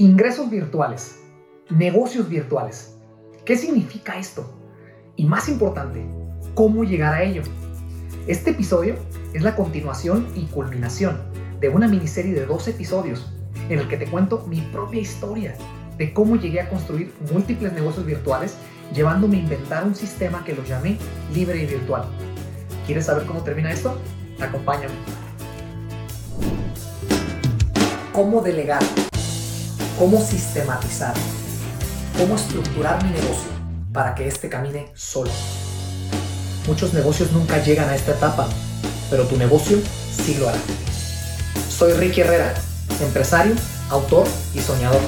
Ingresos virtuales, negocios virtuales. ¿Qué significa esto? Y más importante, ¿cómo llegar a ello? Este episodio es la continuación y culminación de una miniserie de dos episodios en el que te cuento mi propia historia de cómo llegué a construir múltiples negocios virtuales llevándome a inventar un sistema que lo llamé libre y virtual. ¿Quieres saber cómo termina esto? Acompáñame. ¿Cómo delegar? Cómo sistematizar, cómo estructurar mi negocio para que éste camine solo. Muchos negocios nunca llegan a esta etapa, pero tu negocio sí lo hará. Soy Ricky Herrera, empresario, autor y soñador.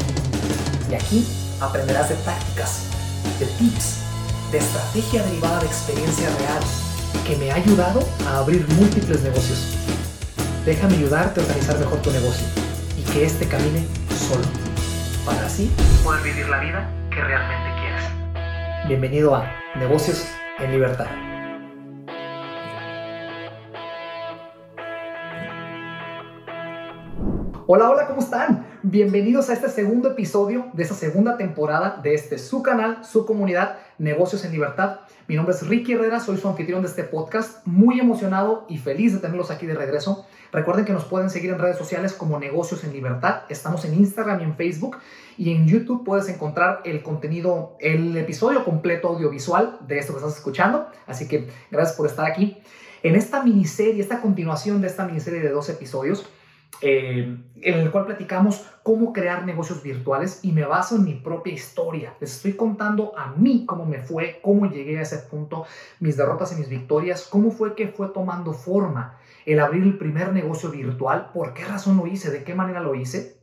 Y aquí aprenderás de tácticas, de tips, de estrategia derivada de experiencia real que me ha ayudado a abrir múltiples negocios. Déjame ayudarte a organizar mejor tu negocio y que éste camine solo para así poder vivir la vida que realmente quieres. Bienvenido a Negocios en Libertad. Hola, hola, ¿cómo están? Bienvenidos a este segundo episodio de esta segunda temporada de este su canal, su comunidad, Negocios en Libertad. Mi nombre es Ricky Herrera, soy su anfitrión de este podcast, muy emocionado y feliz de tenerlos aquí de regreso. Recuerden que nos pueden seguir en redes sociales como Negocios en Libertad. Estamos en Instagram y en Facebook. Y en YouTube puedes encontrar el contenido, el episodio completo audiovisual de esto que estás escuchando. Así que gracias por estar aquí. En esta miniserie, esta continuación de esta miniserie de dos episodios, eh, en el cual platicamos cómo crear negocios virtuales y me baso en mi propia historia. Les estoy contando a mí cómo me fue, cómo llegué a ese punto, mis derrotas y mis victorias, cómo fue que fue tomando forma el abrir el primer negocio virtual, por qué razón lo hice, de qué manera lo hice.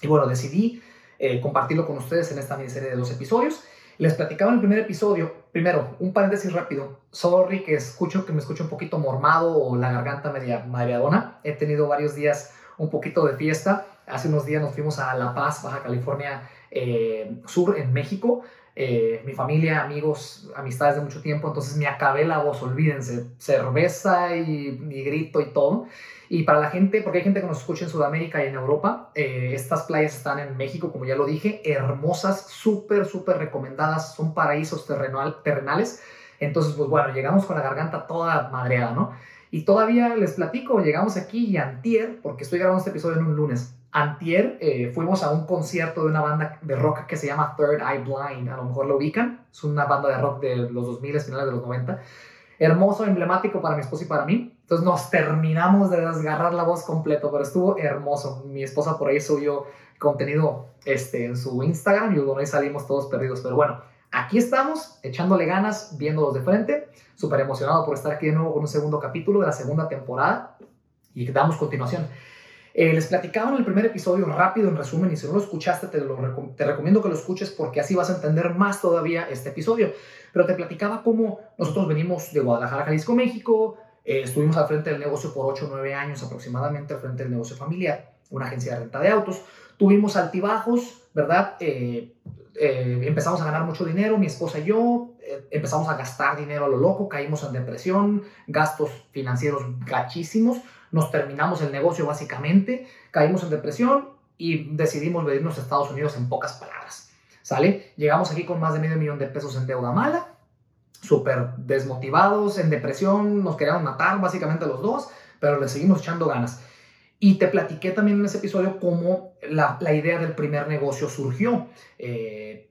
Y bueno, decidí eh, compartirlo con ustedes en esta miniserie de dos episodios. Les platicaba en el primer episodio, primero, un paréntesis rápido. Sorry que escucho que me escucho un poquito mormado o la garganta media mareadona. He tenido varios días un poquito de fiesta. Hace unos días nos fuimos a La Paz, Baja California eh, Sur, en México. Eh, mi familia, amigos, amistades de mucho tiempo, entonces me acabé la voz, olvídense, cerveza y, grito y todo. Y para la gente, porque hay gente que nos escucha en Sudamérica y en Europa, eh, estas playas están en México, como ya lo dije, hermosas, súper, súper recomendadas, son paraísos terrenal, terrenales. Entonces, pues bueno, llegamos con la garganta toda madreada, ¿no? Y todavía les platico, llegamos aquí y antier, porque estoy grabando este episodio en un lunes, antier eh, fuimos a un concierto de una banda de rock que se llama Third Eye Blind, a lo mejor lo ubican, es una banda de rock de los 2000, finales de los 90, hermoso, emblemático para mi esposa y para mí, entonces nos terminamos de desgarrar la voz completo, pero estuvo hermoso, mi esposa por ahí subió contenido este, en su Instagram y donde salimos todos perdidos, pero bueno, Aquí estamos, echándole ganas, viéndolos de frente. Súper emocionado por estar aquí de nuevo con un segundo capítulo de la segunda temporada. Y damos continuación. Eh, les platicaba en el primer episodio rápido, en resumen, y si no lo escuchaste, te, lo te recomiendo que lo escuches porque así vas a entender más todavía este episodio. Pero te platicaba cómo nosotros venimos de Guadalajara, Jalisco, México. Eh, estuvimos al frente del negocio por 8 o 9 años aproximadamente, al frente del negocio familiar, una agencia de renta de autos. Tuvimos altibajos, ¿verdad? Eh, eh, empezamos a ganar mucho dinero, mi esposa y yo, eh, empezamos a gastar dinero a lo loco, caímos en depresión, gastos financieros gachísimos, nos terminamos el negocio básicamente, caímos en depresión y decidimos venirnos a Estados Unidos en pocas palabras. ¿Sale? Llegamos aquí con más de medio millón de pesos en deuda mala, súper desmotivados, en depresión, nos querían matar básicamente los dos, pero le seguimos echando ganas. Y te platiqué también en ese episodio cómo la, la idea del primer negocio surgió. Eh,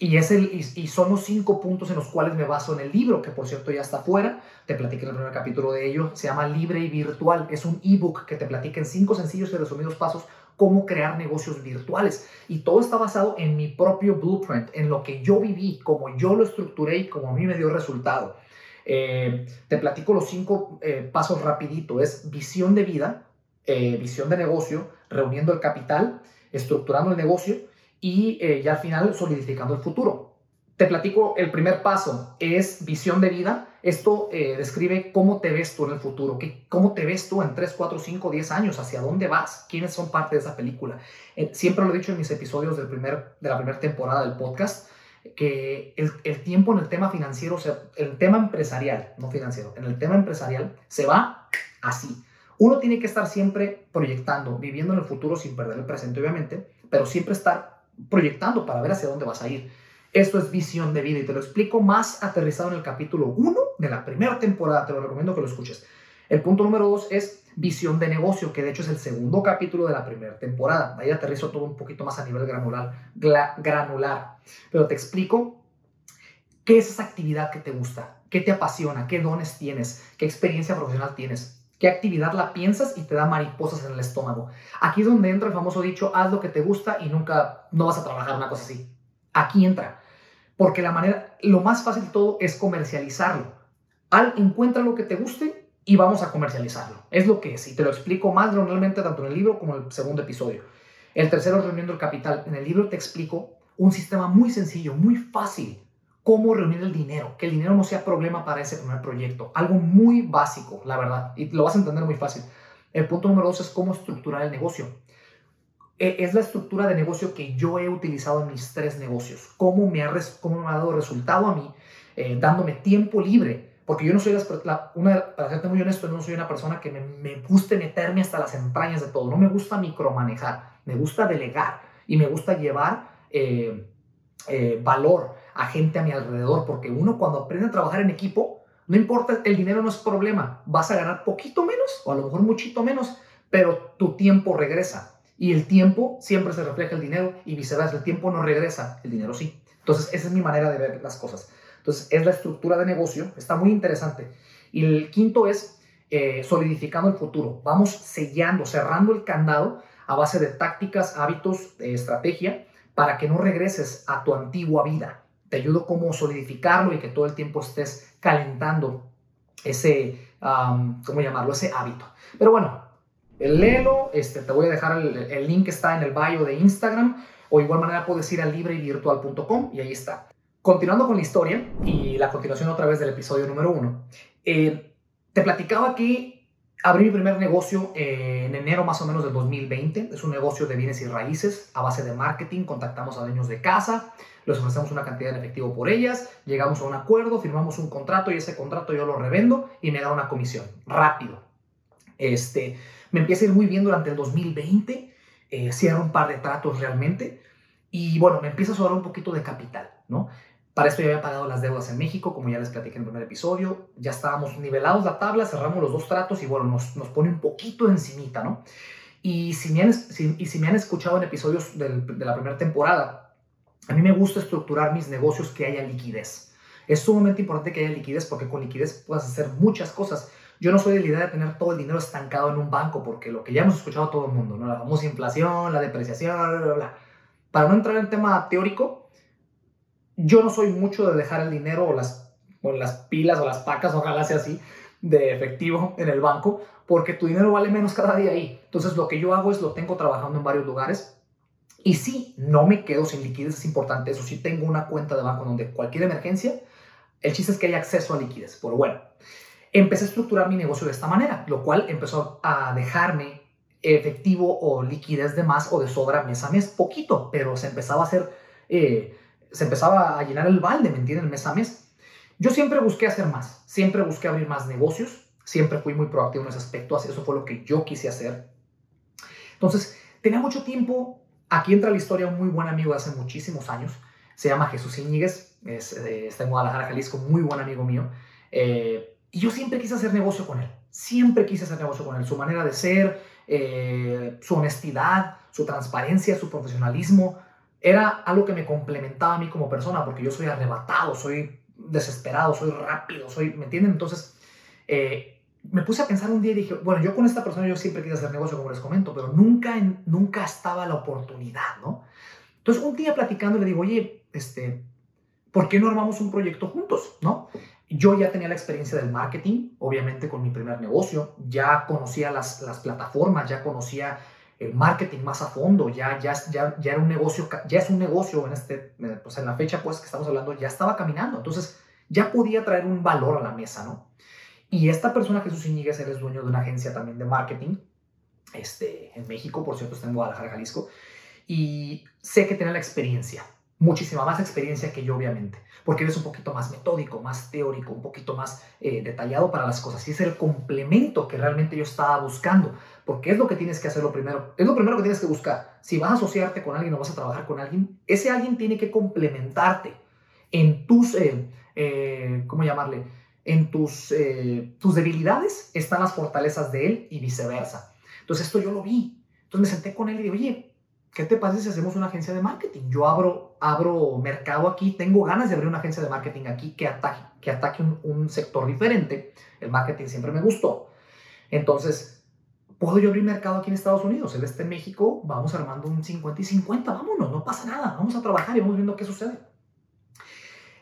y, es el, y, son los cinco puntos en los cuales me baso en el libro, que por cierto ya está fuera. Te platiqué en el primer capítulo de ello. Se llama Libre y Virtual. Es un ebook que te platica en cinco sencillos y resumidos pasos cómo crear negocios virtuales. Y todo está basado en mi propio blueprint, en lo que yo viví, cómo yo lo estructuré y cómo a mí me dio resultado. Eh, te platico los cinco eh, pasos rapidito. Es visión de vida, eh, visión de negocio, reuniendo el capital, estructurando el negocio y eh, ya al final solidificando el futuro. Te platico, el primer paso es visión de vida. Esto eh, describe cómo te ves tú en el futuro, qué, cómo te ves tú en 3, 4, 5, 10 años, hacia dónde vas, quiénes son parte de esa película. siempre lo he dicho en mis episodios del primer, de la primera temporada del podcast, que el, el, tiempo en el tema financiero, o sea, el tema empresarial, no financiero, en el tema empresarial se va así Uno tiene que estar siempre proyectando, viviendo en el futuro sin perder el presente, obviamente, pero siempre estar proyectando para ver hacia dónde vas a ir. Esto es visión de vida y te lo explico más aterrizado en el capítulo 1 de la primera temporada. Te lo recomiendo que lo escuches. El punto número 2 es visión de negocio, que de hecho es el segundo capítulo de la primera temporada. Ahí aterrizo todo un poquito más a nivel granular. granular. Pero te explico qué es esa actividad que te gusta, qué te apasiona, qué dones tienes, qué experiencia profesional tienes, qué actividad la piensas y te da mariposas en el estómago. Aquí es donde entra el famoso dicho, haz lo que te gusta y nunca, no vas a trabajar una cosa así. Aquí entra. Porque la manera, lo más fácil de todo es comercializarlo. Al encuentra lo que te guste y vamos a comercializarlo. Es lo que es. Y te lo explico más realmente tanto en el libro como en el segundo episodio. El tercero, reuniendo el capital. En el libro te explico un sistema muy sencillo, muy fácil. Cómo reunir el dinero. Que el dinero no sea problema para ese primer proyecto. Algo muy básico, la verdad. Y lo vas a entender muy fácil. El punto número dos es cómo estructurar el negocio. E, es la estructura de negocio que yo he utilizado en mis tres negocios. Cómo me ha, cómo me ha dado resultado a mí, eh, dándome tiempo libre. Porque yo no soy, la, una, para serte muy honesto, no soy una persona que me, me guste meterme hasta las entrañas de todo. No me gusta micromanejar, me gusta delegar y me gusta llevar eh, eh, valor a gente a mi alrededor. Porque uno cuando aprende a trabajar en equipo, no importa, el dinero no es problema. Vas a ganar poquito menos o a lo mejor muchito menos, pero tu tiempo regresa y el tiempo siempre se refleja el dinero y viceversa. El tiempo no regresa, el dinero sí. Entonces, esa es mi manera de ver las cosas. Entonces, es la estructura de negocio. Está muy interesante. Y el quinto es eh, solidificando el futuro. Vamos sellando, cerrando el candado a base de tácticas, hábitos, de estrategia, para que no regreses a tu antigua vida. Te ayudo como solidificarlo y que todo el tiempo estés calentando ese, ¿cómo llamarlo? Ese hábito. Pero bueno, léelo, este, te voy a dejar el, el, link que está en el bio de Instagram o igual manera puedes ir a libreyvirtual.com y ahí está. Continuando con la historia y la continuación otra vez del episodio número uno, eh, te platicaba que abrí mi primer negocio en enero más o menos del 2020. Es un negocio de bienes y raíces a base de marketing. Contactamos a dueños de casa, les ofrecemos una cantidad de efectivo por ellas, llegamos a un acuerdo, firmamos un contrato y ese contrato yo lo revendo y me da una comisión. Rápido. Este, me empieza a ir muy bien durante el 2020, eh, cierro un par de tratos realmente y bueno, me empieza a sobrar un poquito de capital, ¿no? Para esto ya había pagado las deudas en México, como ya les platiqué en el primer episodio, ya estábamos nivelados la tabla, cerramos los dos tratos y bueno, nos, nos pone un poquito encimita, ¿no? Y si me han, y si me han escuchado en episodios de la primera temporada, a mí me gusta estructurar mis negocios que haya liquidez. Es sumamente importante que haya liquidez porque con liquidez puedes hacer muchas cosas. Yo no soy de la idea de tener todo el dinero estancado en un banco, porque lo que ya hemos escuchado todo el mundo, ¿no? La famosa inflación, la depreciación, bla, bla, bla. Para no entrar en tema teórico, yo no soy mucho de dejar el dinero o las, o las pilas o las pacas, ojalá sea así, de efectivo en el banco, porque tu dinero vale menos cada día ahí. Entonces lo que yo hago es lo tengo trabajando en varios lugares. Y sí, no me quedo sin liquidez, es importante eso. Sí tengo una cuenta de banco donde cualquier emergencia, el chiste es que haya acceso a liquidez. Pero bueno, empecé a estructurar mi negocio de esta manera, lo cual empezó a dejarme efectivo o liquidez de más o de sobra mes a mes, poquito, pero se empezaba a hacer, eh, se empezaba a llenar el balde, ¿me entienden? Mes a mes. Yo siempre busqué hacer más, siempre busqué abrir más negocios, siempre fui muy proactivo en ese aspecto, eso fue lo que yo quise hacer. Entonces, tenía mucho tiempo, aquí entra la historia un muy buen amigo de hace muchísimos años, se llama Jesús Íñiguez, es, eh, está en Guadalajara, Jalisco, muy buen amigo mío. Eh, y yo siempre quise hacer negocio con él, siempre quise hacer negocio con él. Su manera de ser, eh, su honestidad, su transparencia, su profesionalismo, era algo que me complementaba a mí como persona, porque yo soy arrebatado, soy desesperado, soy rápido, soy, ¿me entienden? Entonces, me puse a pensar un día y dije, bueno, yo con esta persona yo siempre quise hacer negocio, como les comento, pero nunca, nunca estaba la oportunidad, ¿no? Entonces, un día platicando le digo, oye, este, ¿por qué no armamos un proyecto juntos, no? Yo ya tenía la experiencia del marketing, obviamente con mi primer negocio, ya conocía las, las plataformas, ya conocía el marketing más a fondo, ya, ya, ya, ya era un negocio, ya es un negocio en, este, pues en la fecha pues que estamos hablando, ya estaba caminando, entonces ya podía traer un valor a la mesa, ¿no? Y esta persona, Jesús Iñiguez, él es dueño de una agencia también de marketing, este, en México, por cierto, está en Guadalajara, Jalisco, y sé que tenía la experiencia, muchísima más experiencia que yo, obviamente, porque eres un poquito más metódico, más teórico, un poquito más eh, detallado para las cosas. Y es el complemento que realmente yo estaba buscando, porque es lo que tienes que hacer lo primero. Es lo primero que tienes que buscar. Si vas a asociarte con alguien o vas a trabajar con alguien, ese alguien tiene que complementarte en tus, eh, eh, ¿cómo llamarle? En tus, tus debilidades están las fortalezas de él y viceversa. Entonces esto yo lo vi. Entonces me senté con él y dije, oye, ¿qué te pasa si hacemos una agencia de marketing? Yo abro, abro mercado aquí, tengo ganas de abrir una agencia de marketing aquí que ataque, que ataque un, sector diferente. El marketing siempre me gustó. Entonces, ¿puedo yo abrir mercado aquí en Estados Unidos? Él está en México, vamos armando un 50 y 50, vámonos, no pasa nada, vamos a trabajar y vamos viendo qué sucede.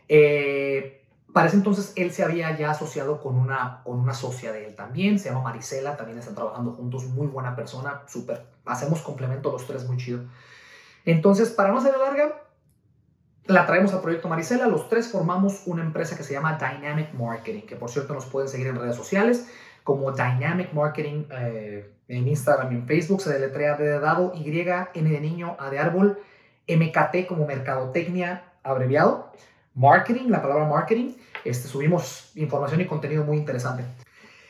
Eh, para ese entonces él se había ya asociado con una, con una socia de él también, se llama Marisela, también están trabajando juntos, muy buena persona, súper, hacemos complemento los tres, muy chido. Entonces, para no ser larga, la traemos al proyecto Marisela, los tres formamos una empresa que se llama Dynamic Marketing, que por cierto nos pueden seguir en redes sociales como Dynamic Marketing eh, en Instagram y en Facebook, se deletrea de dado Y, N de niño, A de árbol, MKT como mercadotecnia abreviado, marketing, la palabra marketing, este, subimos información y contenido muy interesante.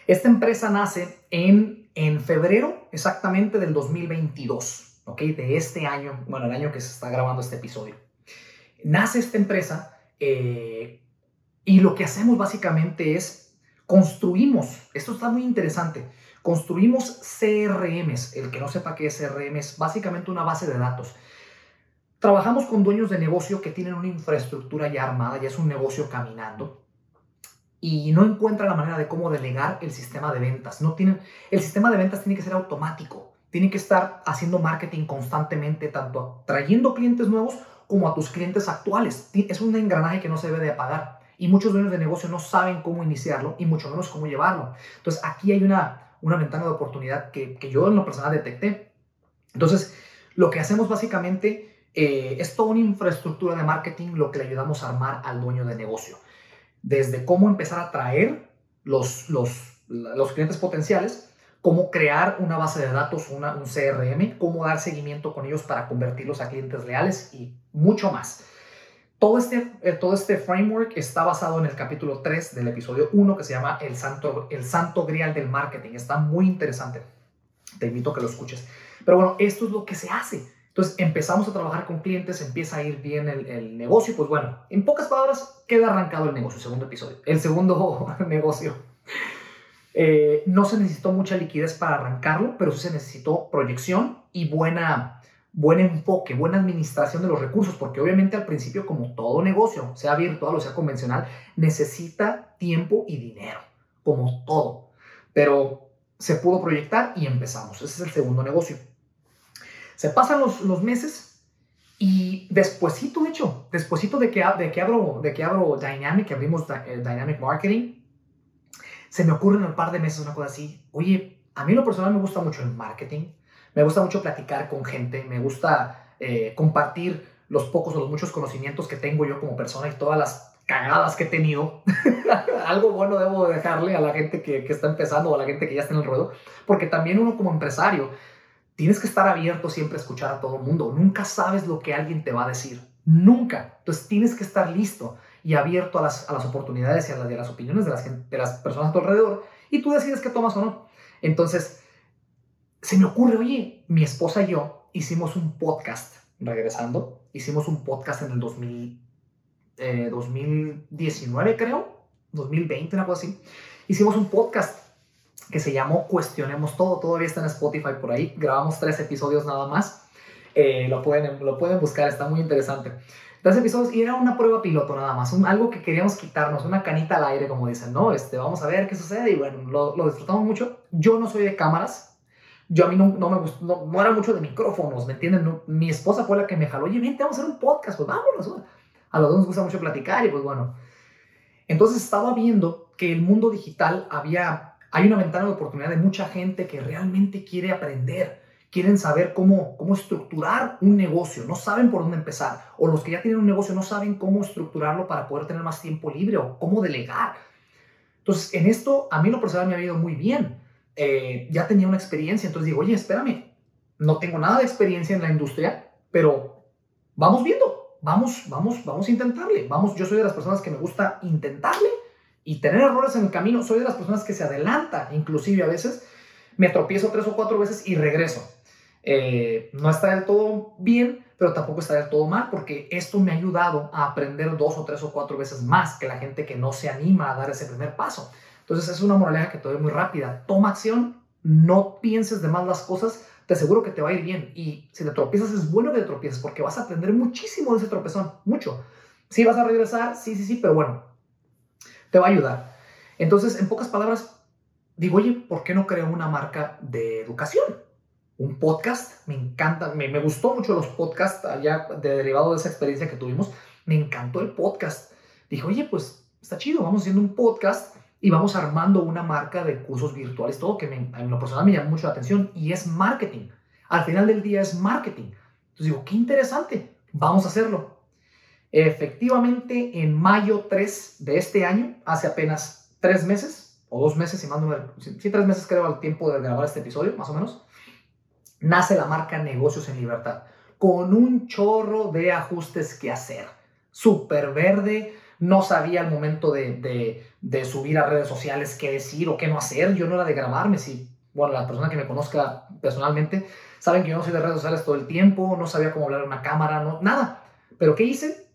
Esta empresa nace en, en febrero exactamente del 2022, ¿ok? De este año, bueno, el año que se está grabando este episodio. Nace esta empresa eh, y lo que hacemos básicamente es construimos, esto está muy interesante, construimos CRMs. El que no sepa qué es CRM es básicamente una base de datos. Trabajamos con dueños de negocio que tienen una infraestructura ya armada, ya es un negocio caminando y no encuentra la manera de cómo delegar el sistema de ventas. No tienen, el sistema de ventas tiene que ser automático, tiene que estar haciendo marketing constantemente, tanto trayendo clientes nuevos como a tus clientes actuales. Es un engranaje que no se debe de apagar y muchos dueños de negocio no saben cómo iniciarlo y mucho menos cómo llevarlo. Entonces aquí hay una, una ventana de oportunidad que, que yo en lo personal detecté. Entonces, lo que hacemos básicamente eh, es toda una infraestructura de marketing lo que le ayudamos a armar al dueño de negocio desde cómo empezar a traer los, los, los clientes potenciales, cómo crear una base de datos, una, un CRM, cómo dar seguimiento con ellos para convertirlos a clientes leales y mucho más. Todo este, eh, todo este framework está basado en el capítulo 3 del episodio 1 que se llama el santo, el santo grial del marketing. Está muy interesante. Te invito a que lo escuches. Pero bueno, esto es lo que se hace. Entonces empezamos a trabajar con clientes, empieza a ir bien el, negocio, pues bueno, en pocas palabras queda arrancado el negocio, segundo episodio, el segundo negocio. Eh, no se necesitó mucha liquidez para arrancarlo, pero sí se necesitó proyección y buena, buen enfoque, buena administración de los recursos, porque obviamente al principio, como todo negocio, sea virtual o sea convencional, necesita tiempo y dinero, como todo. Pero se pudo proyectar y empezamos. Ese es el segundo negocio. Se pasan los, los meses y despuesito, de hecho, despuesito de que, de que, abro, de que abro Dynamic, que abrimos eh, Dynamic Marketing, se me ocurre en un par de meses una cosa así. Oye, a mí lo personal me gusta mucho el marketing, me gusta mucho platicar con gente, me gusta eh, compartir los pocos o los muchos conocimientos que tengo yo como persona y todas las cagadas que he tenido. Algo bueno debo dejarle a la gente que, que, está empezando o a la gente que ya está en el ruedo, porque también uno como empresario tienes que estar abierto siempre a escuchar a todo el mundo. Nunca sabes lo que alguien te va a decir. Nunca. Entonces tienes que estar listo y abierto a las, a las oportunidades y a, las opiniones de las, de las personas a tu alrededor y tú decides qué tomas o no. Entonces, se me ocurre, oye, mi esposa y yo hicimos un podcast, regresando, hicimos un podcast en el 2000, 2019 eh, creo, 2020, una así. Hicimos un podcast que se llamó Cuestionemos Todo. Todavía está en Spotify por ahí. Grabamos tres episodios nada más. Eh, lo, pueden, lo pueden buscar, está muy interesante. Tres episodios y era una prueba piloto nada más, algo que queríamos quitarnos, una canita al aire, como dicen, ¿no? Este, vamos a ver qué sucede y bueno, lo, lo disfrutamos mucho. Yo no soy de cámaras, yo a mí no, no me gustó, no, era mucho de micrófonos, ¿me entienden? mi esposa fue la que me jaló, oye, vente, vamos a hacer un podcast, pues vámonos. A los dos nos gusta mucho platicar y pues bueno. Entonces estaba viendo que el mundo digital había hay una ventana de oportunidad de mucha gente que realmente quiere aprender, quieren saber cómo, cómo estructurar un negocio, no saben por dónde empezar, o los que ya tienen un negocio no saben cómo estructurarlo para poder tener más tiempo libre o cómo delegar. Entonces, en esto a mí lo personal me ha ido muy bien. Eh, ya tenía una experiencia, entonces digo, oye, espérame, no tengo nada de experiencia en la industria, pero vamos viendo, vamos, vamos, vamos a intentarle. Vamos, yo soy de las personas que me gusta intentarle y tener errores en el camino. Soy de las personas que se adelanta, inclusive a veces me tropiezo tres o cuatro veces y regreso. Eh, no está del todo bien, pero tampoco está del todo mal, porque esto me ha ayudado a aprender dos o tres o cuatro veces más que la gente que no se anima a dar ese primer paso. Entonces es una moraleja que te doy muy rápida. Toma acción, no pienses de más las cosas, te aseguro que te va a ir bien. Y si te tropiezas, es bueno que te tropieces, porque vas a aprender muchísimo de ese tropezón, mucho. Sí, vas a regresar, sí, sí, sí, pero bueno, te va a ayudar. Entonces, en pocas palabras, digo, oye, ¿por qué no creo una marca de educación? un podcast. Me encanta, me, me, gustó mucho los podcasts allá de derivado de esa experiencia que tuvimos. Me encantó el podcast. Dije, oye, pues está chido, vamos haciendo un podcast y vamos armando una marca de cursos virtuales, todo que me, en lo personal me llama mucho la atención y es marketing. Al final del día es marketing. Entonces digo, qué interesante, vamos a hacerlo. Efectivamente, en mayo 3 de este año, hace apenas tres meses, o dos meses, si mando, sí, tres meses creo al tiempo de grabar este episodio, más o menos, nace la marca Negocios en Libertad, con un chorro de ajustes que hacer. Súper verde, no sabía al momento de, de, subir a redes sociales qué decir o qué no hacer. Yo no era de grabarme, si, bueno, la persona que me conozca personalmente saben que yo no soy de redes sociales todo el tiempo, no sabía cómo hablar en una cámara, no, nada. Pero ¿qué hice?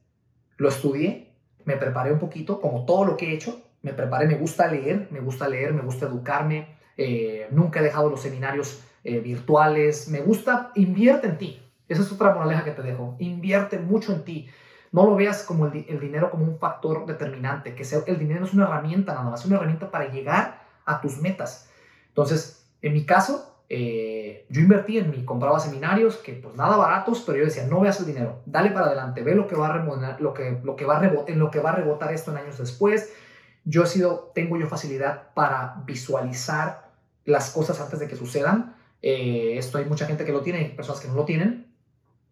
Lo estudié, me preparé un poquito, como todo lo que he hecho, me preparé, me gusta leer, me gusta leer, me gusta educarme, eh, nunca he dejado los seminarios eh, virtuales. Me gusta, invierte en ti. Esa es otra moraleja que te dejo. Invierte mucho en ti. No lo veas como el, dinero como un factor determinante, que sea, el dinero es una herramienta nada más, es una herramienta para llegar a tus metas. Entonces, en mi caso, eh, yo invertí en mí, compraba seminarios que pues nada baratos, pero yo decía, no veas el dinero, dale para adelante, ve lo que va a remodelar, lo que, lo que va a rebotar, en lo que va a rebotar esto en años después. Yo he sido, tengo yo facilidad para visualizar las cosas antes de que sucedan. Eh, esto hay mucha gente que lo tiene, hay personas que no lo tienen,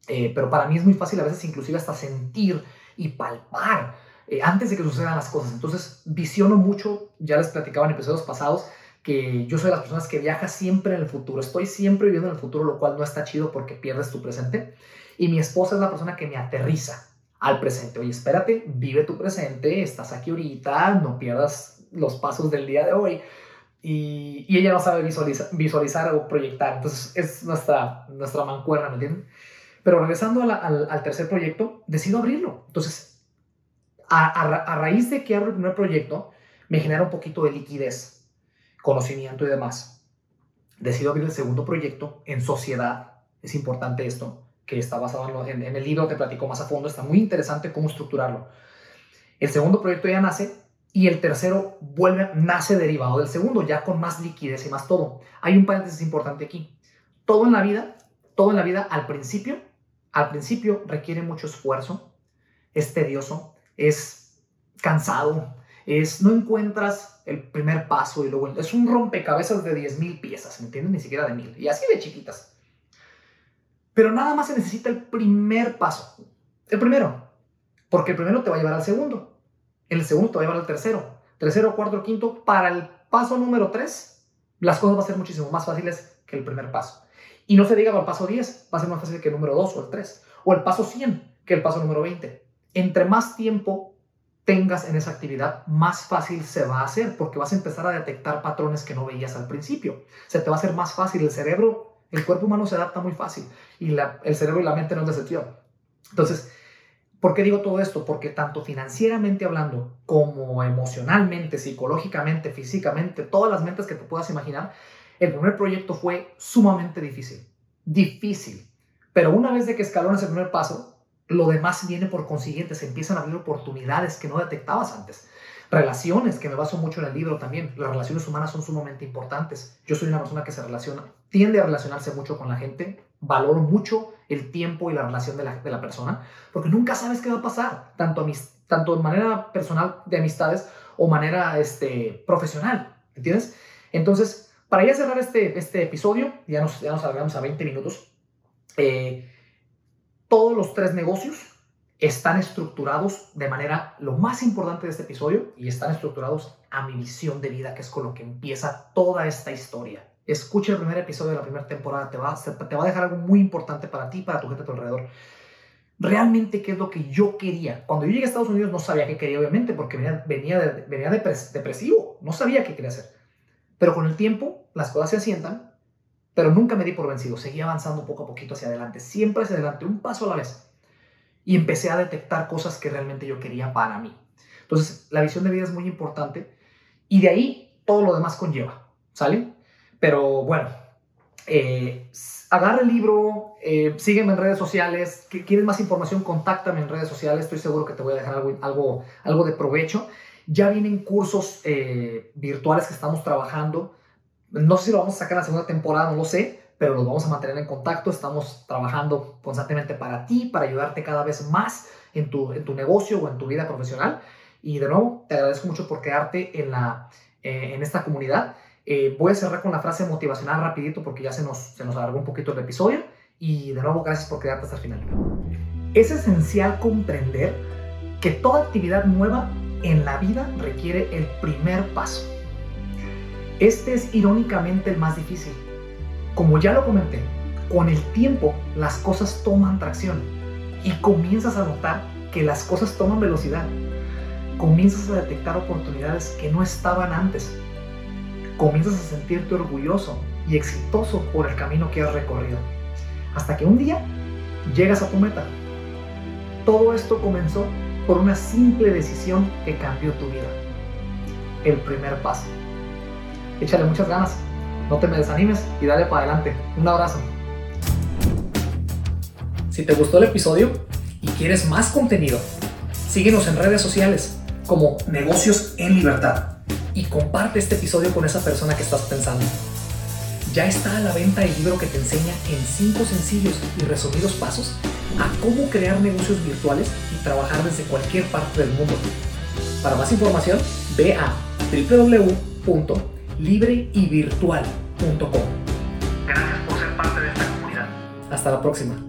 eh, pero para mí es muy fácil a veces inclusive hasta sentir y palpar antes de que sucedan las cosas. Entonces visiono mucho, ya les platicaba en episodios pasados, yo soy de las personas que viaja siempre en el futuro, estoy siempre viviendo en el futuro, lo cual no está chido porque pierdes tu presente. Y mi esposa es la persona que me aterriza al presente. Oye, espérate, vive tu presente, estás aquí ahorita, no pierdas los pasos del día de hoy y, ella no sabe visualizar, o proyectar. Entonces es nuestra, nuestra mancuerna, ¿me entienden? Pero regresando al, tercer proyecto, decido abrirlo. Entonces, a, raíz de que abro el primer proyecto, me genera un poquito de liquidez, conocimiento y demás. Decido abrir el segundo proyecto en sociedad. Es importante esto, que está basado en, el libro, te platico más a fondo. Está muy interesante cómo estructurarlo. El segundo proyecto ya nace y el tercero vuelve, nace derivado del segundo, ya con más liquidez y más todo. Hay un paréntesis importante aquí. Todo en la vida, todo en la vida al principio, al principio requiere mucho esfuerzo, es tedioso, es cansado, es no encuentras el primer paso y luego es un rompecabezas de 10.000 piezas, ¿me entiendes? Ni siquiera de mil, y así de chiquitas. Pero nada más se necesita el primer paso, el primero, porque el primero te va a llevar al segundo el segundo te va a llevar al tercero. Tercero, cuarto, quinto. Para el paso número tres, las cosas van a ser muchísimo más fáciles que el primer paso. Y no se diga para el paso 10, va a ser más fácil que el número 2 o el 3. O el paso 100 que el paso número 20. Entre más tiempo tengas en esa actividad, más fácil se va a hacer porque vas a empezar a detectar patrones que no veías al principio. Se te va a hacer más fácil. El cerebro, el cuerpo humano se adapta muy fácil y el cerebro y la mente no es de sentido. Entonces, ¿Por qué digo todo esto? Porque tanto financieramente hablando como emocionalmente, psicológicamente, físicamente, todas las mentes que te puedas imaginar, el primer proyecto fue sumamente difícil. Difícil. Pero una vez de que escalonas el primer paso, lo demás viene por consiguiente, se empiezan a abrir oportunidades que no detectabas antes. Relaciones, que me baso mucho en el libro también. Las relaciones humanas son sumamente importantes. Yo soy una persona que se relaciona, tiende a relacionarse mucho con la gente, valoro mucho el tiempo y la relación de la, de la persona, porque nunca sabes qué va a pasar, tanto, tanto de manera personal de amistades o manera este, profesional, ¿entiendes? Entonces, para ya cerrar este, este episodio, ya nos, ya nos alargamos a 20 minutos, eh, todos los tres negocios están estructurados de manera, lo más importante de este episodio, y están estructurados a mi visión de vida, que es con lo que empieza toda esta historia. Escucha el primer episodio de la primera temporada, te va, te va a dejar algo muy importante para ti para tu gente a tu alrededor. realmente qué es lo que yo quería. Cuando yo llegué a Estados Unidos no sabía qué quería, obviamente, porque venía, venía, de, venía depresivo, no sabía qué quería hacer. Pero con el tiempo las cosas se asientan, pero nunca me di por vencido, seguía avanzando poco a poquito hacia adelante, siempre hacia adelante, un paso a la vez. Y empecé a detectar cosas que realmente yo quería para mí. Entonces, la visión de vida es muy importante y de ahí todo lo demás conlleva, ¿sale? Pero bueno, eh, agarra el libro, eh, sígueme en redes sociales. ¿Quieres más información? Contáctame en redes sociales. Estoy seguro que te voy a dejar algo, algo, algo de provecho. Ya vienen cursos eh, virtuales que estamos trabajando. No sé si lo vamos a sacar en la segunda temporada, no lo sé, pero los vamos a mantener en contacto. Estamos trabajando constantemente para ti, para ayudarte cada vez más en tu, en tu negocio o en tu vida profesional. Y de nuevo, te agradezco mucho por quedarte en, la, eh, en esta comunidad. Eh, voy a cerrar con la frase motivacional rapidito porque ya se nos, se nos alargó un poquito el episodio. Y de nuevo, gracias por quedarte hasta el final. Es esencial comprender que toda actividad nueva en la vida requiere el primer paso. Este es irónicamente el más difícil. Como ya lo comenté, con el tiempo las cosas toman tracción y comienzas a notar que las cosas toman velocidad. Comienzas a detectar oportunidades que no estaban antes comienzas a sentirte orgulloso y exitoso por el camino que has recorrido. Hasta que un día llegas a tu meta. Todo esto comenzó por una simple decisión que cambió tu vida. El primer paso. Échale muchas ganas, no te me desanimes y dale para adelante. Un abrazo. Si te gustó el episodio y quieres más contenido, síguenos en redes sociales como Negocios en Libertad y comparte este episodio con esa persona que estás pensando. Ya está a la venta el libro que te enseña en 5 sencillos y resumidos pasos a cómo crear negocios virtuales y trabajar desde cualquier parte del mundo. Para más información, ve a www.libreyvirtual.com. Gracias por ser parte de esta comunidad. Hasta la próxima.